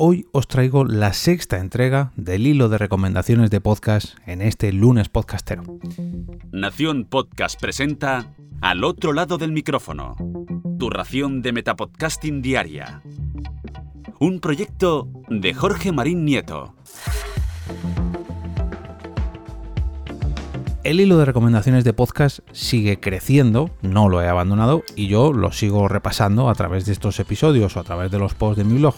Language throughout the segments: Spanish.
hoy os traigo la sexta entrega del hilo de recomendaciones de podcast en este lunes podcastero. Nación Podcast presenta Al otro lado del micrófono, tu ración de Metapodcasting Diaria. Un proyecto de Jorge Marín Nieto. El hilo de recomendaciones de podcast sigue creciendo, no lo he abandonado y yo lo sigo repasando a través de estos episodios o a través de los posts de mi blog.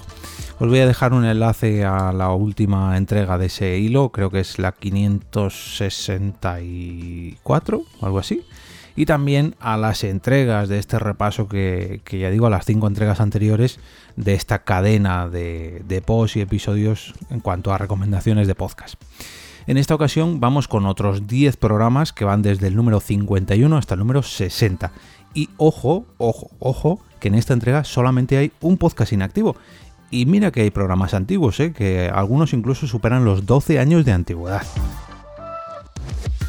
Os voy a dejar un enlace a la última entrega de ese hilo, creo que es la 564 o algo así. Y también a las entregas de este repaso que, ya digo, a las cinco entregas anteriores de esta cadena de, de posts y episodios en cuanto a recomendaciones de podcast. En esta ocasión vamos con otros 10 programas que van desde el número 51 hasta el número 60. Y ojo, ojo, ojo, que en esta entrega solamente hay un podcast inactivo. Y mira que hay programas antiguos, ¿eh? que algunos incluso superan los 12 años de antigüedad.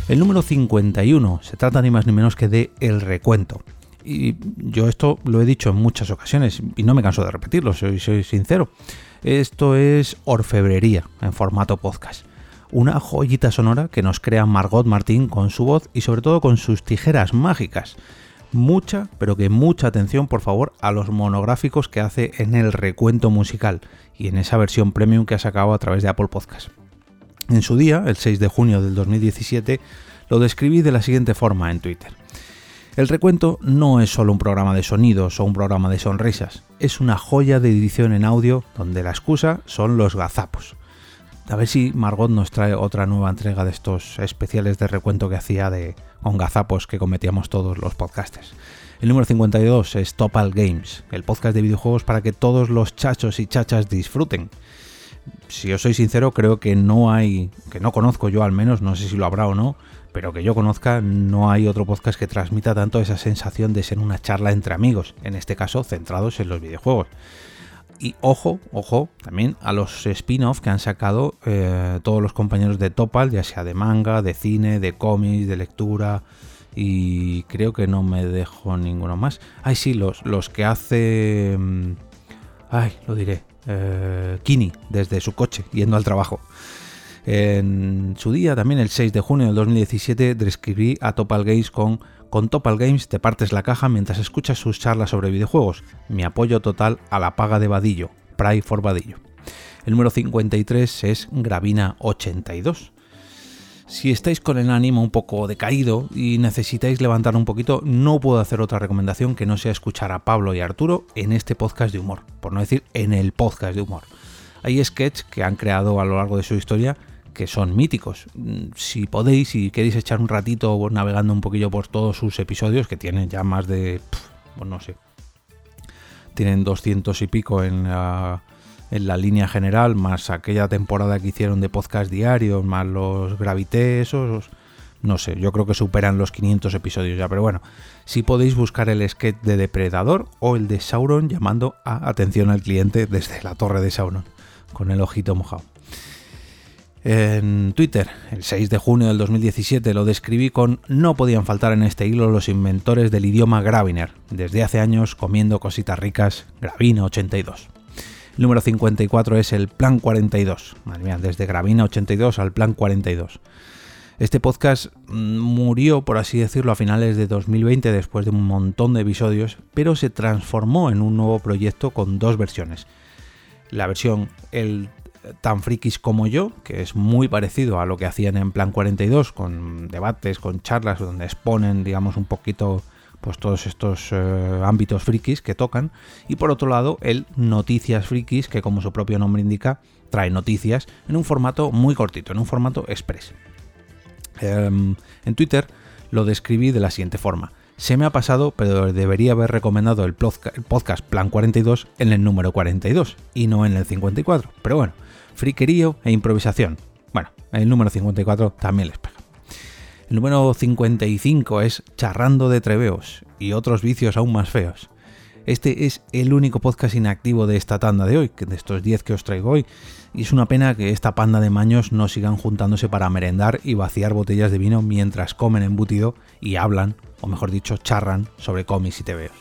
El número 51 se trata ni más ni menos que de El Recuento. Y yo esto lo he dicho en muchas ocasiones y no me canso de repetirlo, soy, soy sincero. Esto es orfebrería en formato podcast una joyita sonora que nos crea Margot Martín con su voz y sobre todo con sus tijeras mágicas. Mucha, pero que mucha atención por favor a los monográficos que hace en el recuento musical y en esa versión premium que ha sacado a través de Apple Podcast. En su día, el 6 de junio del 2017, lo describí de la siguiente forma en Twitter. El recuento no es solo un programa de sonidos o un programa de sonrisas, es una joya de edición en audio donde la excusa son los gazapos. A ver si Margot nos trae otra nueva entrega de estos especiales de recuento que hacía de con gazapos que cometíamos todos los podcasters. El número 52 es Topal Games, el podcast de videojuegos para que todos los chachos y chachas disfruten. Si os soy sincero, creo que no hay, que no conozco yo al menos, no sé si lo habrá o no, pero que yo conozca, no hay otro podcast que transmita tanto esa sensación de ser una charla entre amigos, en este caso centrados en los videojuegos. Y ojo, ojo, también a los spin-off que han sacado eh, todos los compañeros de Topal, ya sea de manga, de cine, de cómics, de lectura. Y creo que no me dejo ninguno más. Ay, sí, los, los que hace. Mm, ay, lo diré. Eh, Kini, desde su coche, yendo al trabajo. En su día, también el 6 de junio del 2017, describí a Topal Games con con Topal Games te partes la caja mientras escuchas sus charlas sobre videojuegos. Mi apoyo total a la paga de Vadillo. Pray for Vadillo. El número 53 es Gravina82. Si estáis con el ánimo un poco decaído y necesitáis levantar un poquito, no puedo hacer otra recomendación que no sea escuchar a Pablo y Arturo en este podcast de humor, por no decir en el podcast de humor. Hay sketches que han creado a lo largo de su historia que son míticos. Mm, si podéis y queréis echar un ratito navegando un poquillo por todos sus episodios, que tienen ya más de, pues no sé, tienen 200 y pico en la, en la línea general, más aquella temporada que hicieron de podcast diarios, más los Gravité, esos, no sé, yo creo que superan los 500 episodios ya, pero bueno, si podéis buscar el sketch de Depredador o el de Sauron llamando a atención al cliente desde la torre de Sauron, con el ojito mojado. En Twitter, el 6 de junio del 2017, lo describí con no podían faltar en este hilo los inventores del idioma Graviner, desde hace años comiendo cositas ricas, Gravina 82. El número 54 es el Plan 42, madre mía, desde Gravina 82 al Plan 42. Este podcast mm, murió, por así decirlo, a finales de 2020 después de un montón de episodios, pero se transformó en un nuevo proyecto con dos versiones. La versión el tan frikis como yo, que es muy parecido a lo que hacían en Plan 42, con debates, con charlas, donde exponen, digamos, un poquito pues todos estos eh, ámbitos frikis que tocan. Y por otro lado, el Noticias Frikis, que como su propio nombre indica, trae noticias en un formato muy cortito, en un formato express. Em, en Twitter lo describí de la siguiente forma. Se me ha pasado, pero debería haber recomendado el podcast Plan 42 en el número 42 y no en el 54. Pero bueno, friquerío e improvisación. Bueno, el número 54 también les pega. El número 55 es Charrando de Treveos y otros vicios aún más feos. Este es el único podcast inactivo de esta tanda de hoy, de estos 10 que os traigo hoy, y es una pena que esta panda de maños no sigan juntándose para merendar y vaciar botellas de vino mientras comen embutido y hablan, o mejor dicho, charran sobre cómics y tebeos.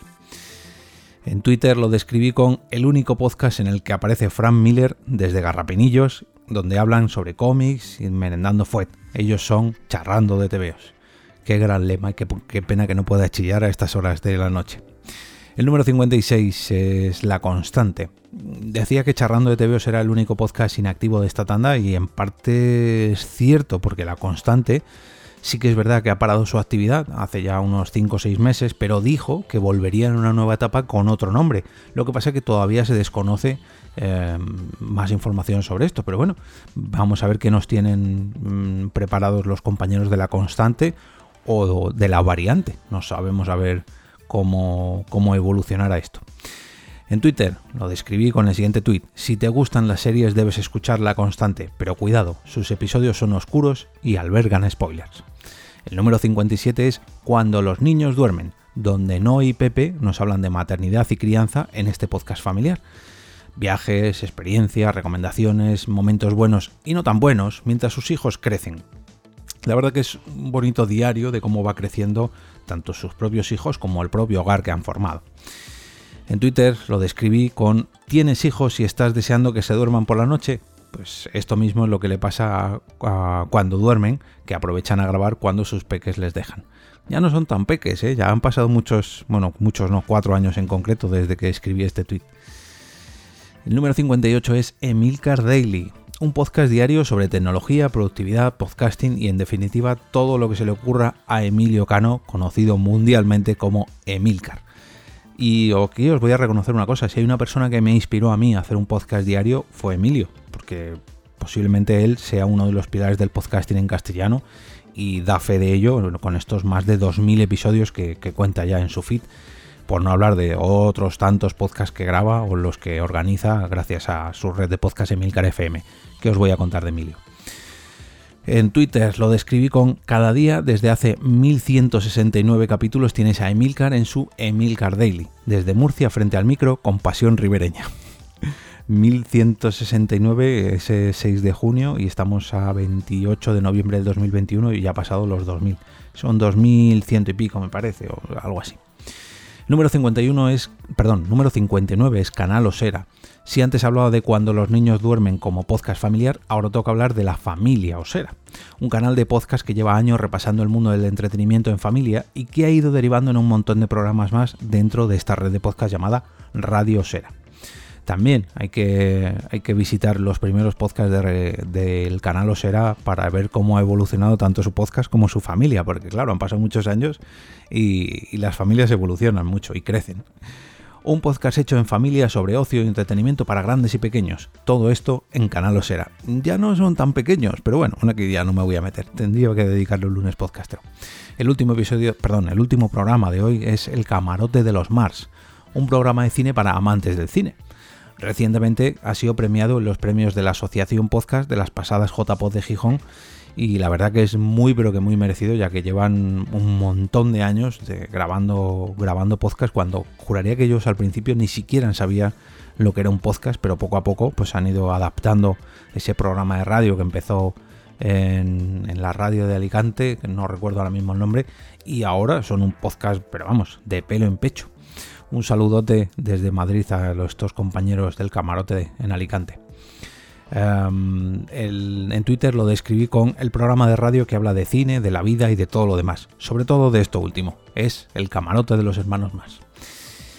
En Twitter lo describí con el único podcast en el que aparece Frank Miller desde Garrapinillos, donde hablan sobre cómics y merendando fuet. Ellos son charrando de TVOs. Qué gran lema y qué, qué pena que no pueda chillar a estas horas de la noche. El número 56 es La Constante. Decía que Charrando de TVO será el único podcast inactivo de esta tanda y en parte es cierto porque La Constante sí que es verdad que ha parado su actividad hace ya unos 5 o 6 meses, pero dijo que volvería en una nueva etapa con otro nombre. Lo que pasa es que todavía se desconoce eh, más información sobre esto, pero bueno, vamos a ver qué nos tienen mm, preparados los compañeros de La Constante o de la variante. No sabemos a ver cómo, cómo evolucionará esto. En Twitter lo describí con el siguiente tweet. Si te gustan las series debes escucharla constante, pero cuidado, sus episodios son oscuros y albergan spoilers. El número 57 es Cuando los niños duermen, donde No y Pepe nos hablan de maternidad y crianza en este podcast familiar. Viajes, experiencias, recomendaciones, momentos buenos y no tan buenos mientras sus hijos crecen. La verdad que es un bonito diario de cómo va creciendo tanto sus propios hijos como el propio hogar que han formado. En Twitter lo describí con ¿Tienes hijos y estás deseando que se duerman por la noche? Pues esto mismo es lo que le pasa a, cuando duermen, que aprovechan a grabar cuando sus peques les dejan. Ya no son tan peques, ¿eh? ya han pasado muchos, bueno, muchos no, cuatro años en concreto desde que escribí este tweet. El número 58 es Emilcar Daily, un podcast diario sobre tecnología, productividad, podcasting y en definitiva todo lo que se le ocurra a Emilio Cano, conocido mundialmente como Emilcar. Y os voy a reconocer una cosa, si hay una persona que me inspiró a mí a hacer un podcast diario fue Emilio, porque posiblemente él sea uno de los pilares del podcasting en castellano y da fe de ello con estos más de 2.000 episodios que, cuenta ya en su feed por no hablar de otros tantos podcasts que graba o los que organiza gracias a su red de podcast Emilcar FM, que os voy a contar de Emilio. En Twitter lo describí con cada día desde hace 1169 capítulos tienes a Emilcar en su Emilcar Daily, desde Murcia frente al micro con pasión ribereña. 1169 ese 6 de junio y estamos a 28 de noviembre del 2021 y ya ha pasado los 2000. Son 2100 y pico me parece o algo así. Número 51 es, perdón, número 59 es Canal Osera. Si antes hablaba de cuando los niños duermen como podcast familiar, ahora toca hablar de la familia Osera, un canal de podcast que lleva años repasando el mundo del entretenimiento en familia y que ha ido derivando en un montón de programas más dentro de esta red de podcast llamada Radio Osera. También hay que, hay que visitar los primeros podcasts del canal Osera para ver cómo ha evolucionado tanto su podcast como su familia, porque claro, han pasado muchos años y, las familias evolucionan mucho y crecen. Un podcast hecho en familia sobre ocio y entretenimiento para grandes y pequeños. Todo esto en Canal Osera. Ya no son tan pequeños, pero bueno, una que ya no me voy a meter. Tendría que dedicarle un lunes podcastero. El último episodio, perdón, el último programa de hoy es El Camarote de los Mars, un programa de cine para amantes del cine. Recientemente ha sido premiado en los premios de la Asociación Podcast de las pasadas JPod de Gijón y la verdad que es muy pero que muy merecido ya que llevan un montón de años grabando, grabando podcast cuando juraría que ellos al principio ni siquiera sabían lo que era un podcast pero poco a poco pues han ido adaptando ese programa de radio que empezó en, en la radio de Alicante, que no recuerdo ahora mismo el nombre, y ahora son un podcast, pero vamos, de pelo en pecho. Un saludote desde Madrid a estos compañeros del camarote en Alicante. Em, en Twitter lo describí con el programa de radio que habla de cine, de la vida y de todo lo demás. Sobre todo de esto último. Es el camarote de los hermanos más.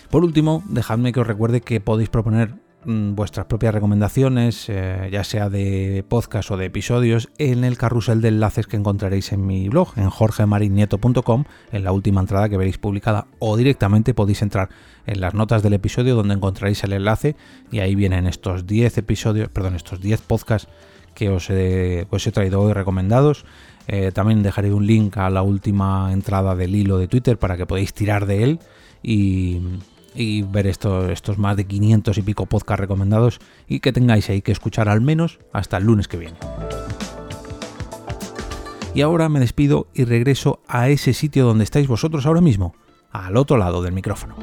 Por último, dejadme que os recuerde que podéis proponer vuestras propias recomendaciones, eh, ya sea de podcast o de episodios, en el carrusel de enlaces que encontraréis en mi blog, en jorgemarinieto.com, en la última entrada que veréis publicada, o directamente podéis entrar en las notas del episodio donde encontraréis el enlace y ahí vienen estos 10 episodios, perdón, estos 10 podcasts que os he, traído hoy recomendados. Eh, también dejaré un link a la última entrada del hilo de Twitter para que podáis tirar de él y, y ver estos, estos más de 500 y pico podcast recomendados y que tengáis ahí que escuchar al menos hasta el lunes que viene. Y ahora me despido y regreso a ese sitio donde estáis vosotros ahora mismo, al otro lado del micrófono.